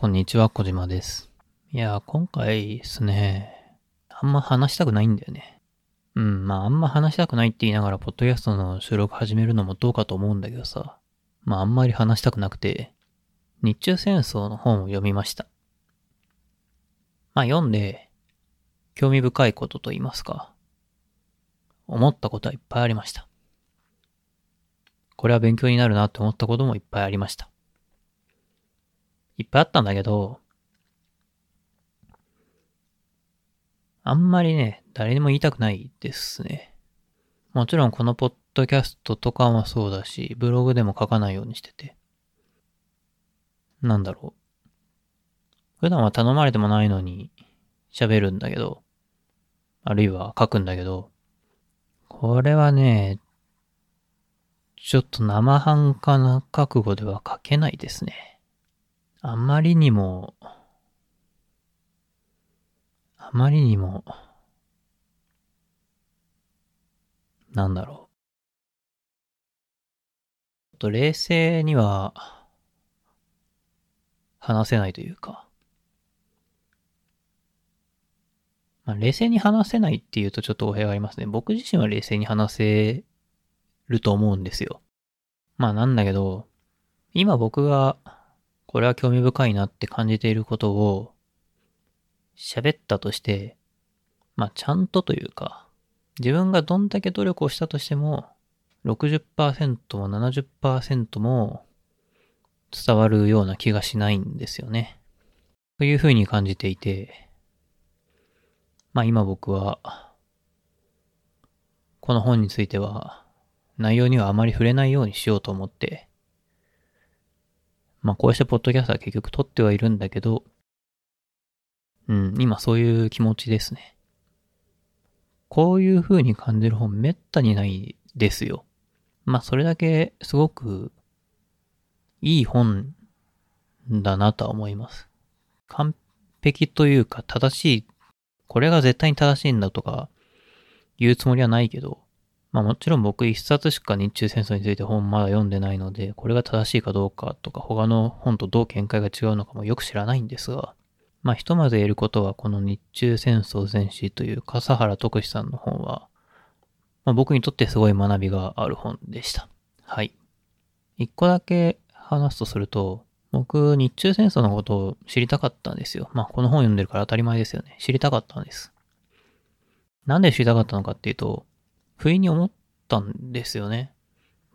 こんにちは、小島です。いや、今回ですね、あんま話したくないんだよね。うん、まああんま話したくないって言いながら、ポッドキャストの収録始めるのもどうかと思うんだけどさ、まああんまり話したくなくて、日中戦争の本を読みました。まあ読んで、興味深いことと言いますか、思ったことはいっぱいありました。これは勉強になるなって思ったこともいっぱいありました。いっぱいあったんだけど、あんまりね、誰にも言いたくないですね。もちろんこのポッドキャストとかもそうだし、ブログでも書かないようにしてて。なんだろう。普段は頼まれてもないのに喋るんだけど、あるいは書くんだけど、これはね、ちょっと生半可な覚悟では書けないですね。あまりにも、あまりにも、なんだろう。と冷静には、話せないというか。まあ、冷静に話せないっていうとちょっと語弊がありますね。僕自身は冷静に話せると思うんですよ。まあなんだけど、今僕がこれは興味深いなって感じていることを喋ったとして、まあちゃんとというか、自分がどんだけ努力をしたとしても、60%も70%も伝わるような気がしないんですよね。というふうに感じていて、まあ今僕は、この本については、内容にはあまり触れないようにしようと思って、まあこうしてポッドキャストは結局撮ってはいるんだけど、うん、今そういう気持ちですね。こういう風に感じる本めったにないですよ。まあそれだけすごくいい本だなとは思います。完璧というか正しい、これが絶対に正しいんだとか言うつもりはないけど、まあもちろん僕一冊しか日中戦争について本まだ読んでないので、これが正しいかどうかとか他の本とどう見解が違うのかもよく知らないんですが、まあひとまず言えることはこの日中戦争全史という笠原徳史さんの本は、まあ僕にとってすごい学びがある本でした。はい。一個だけ話すとすると、僕日中戦争のことを知りたかったんですよ。まあこの本読んでるから当たり前ですよね。知りたかったんです。なんで知りたかったのかっていうと、不意に思ったんですよね。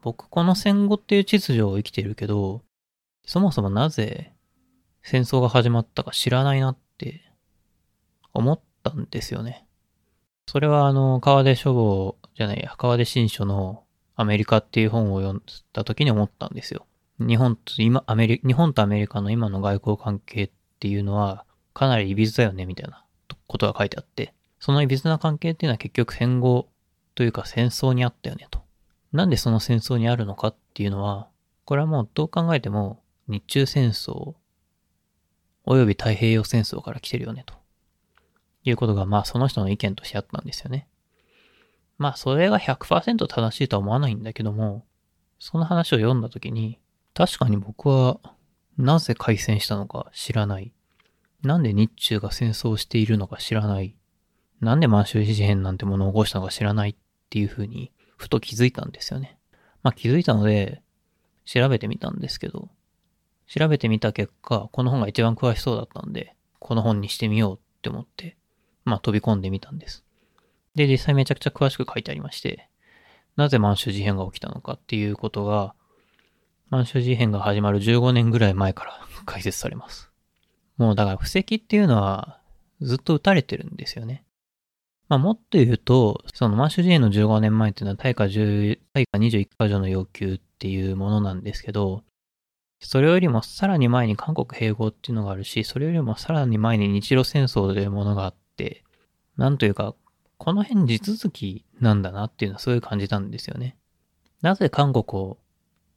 僕この戦後っていう秩序を生きてるけど、そもそもなぜ戦争が始まったか知らないなって思ったんですよね。それはあの、川出書房じゃないや、川出新書のアメリカっていう本を読んだ時に思ったんですよ。日本と今、アメリ、日本とアメリカの今の外交関係っていうのはかなりいびつだよねみたいなことが書いてあって、そのいびつな関係っていうのは結局戦後というか戦争にあったよねと。なんでその戦争にあるのかっていうのは、これはもうどう考えても日中戦争および太平洋戦争から来てるよねと。いうことがまあその人の意見としてあったんですよね。まあそれが100%正しいとは思わないんだけども、その話を読んだ時に、確かに僕はなぜ開戦したのか知らない。なんで日中が戦争しているのか知らない。なんで満州事変なんてものを起こしたのか知らないっていうふうに、ふと気づいたんですよね。まあ気づいたので、調べてみたんですけど、調べてみた結果、この本が一番詳しそうだったんで、この本にしてみようって思って、まあ飛び込んでみたんです。で、実際めちゃくちゃ詳しく書いてありまして、なぜ満州事変が起きたのかっていうことが、満州事変が始まる15年ぐらい前から 解説されます。もうだから布石っていうのはずっと打たれてるんですよね。まあもっと言うと、その満州事変の15年前っていうのは大化10、大化21箇条の要求っていうものなんですけど、それよりもさらに前に韓国併合っていうのがあるし、それよりもさらに前に日露戦争というものがあって、なんというか、この辺地続きなんだなっていうのはそうい感じたんですよね。なぜ韓国を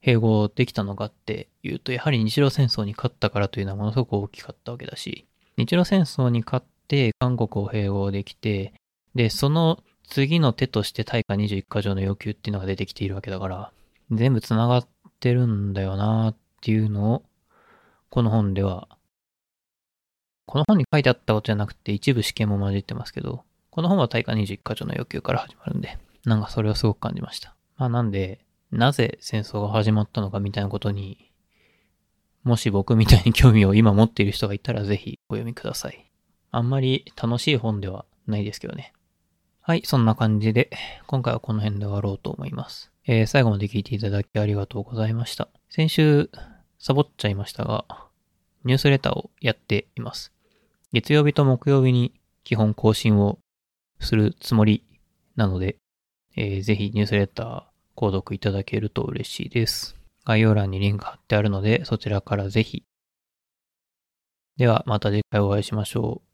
併合できたのかっていうと、やはり日露戦争に勝ったからというのはものすごく大きかったわけだし、日露戦争に勝って韓国を併合できて、で、その次の手として大化21箇条の要求っていうのが出てきているわけだから、全部繋がってるんだよなっていうのを、この本ではこの本に書いてあったことじゃなくて一部試験も混じってますけど、この本は大化21箇条の要求から始まるんで、なんかそれをすごく感じました。まあなんで、なぜ戦争が始まったのかみたいなことに、もし僕みたいに興味を今持っている人がいたらぜひお読みください。あんまり楽しい本ではないですけどね。はい、そんな感じで、今回はこの辺で終わろうと思います。えー、最後まで聞いていただきありがとうございました。先週、サボっちゃいましたが、ニュースレターをやっています。月曜日と木曜日に基本更新をするつもりなので、えー、ぜひニュースレター購読いただけると嬉しいです。概要欄にリンク貼ってあるので、そちらからぜひ。では、また次回お会いしましょう。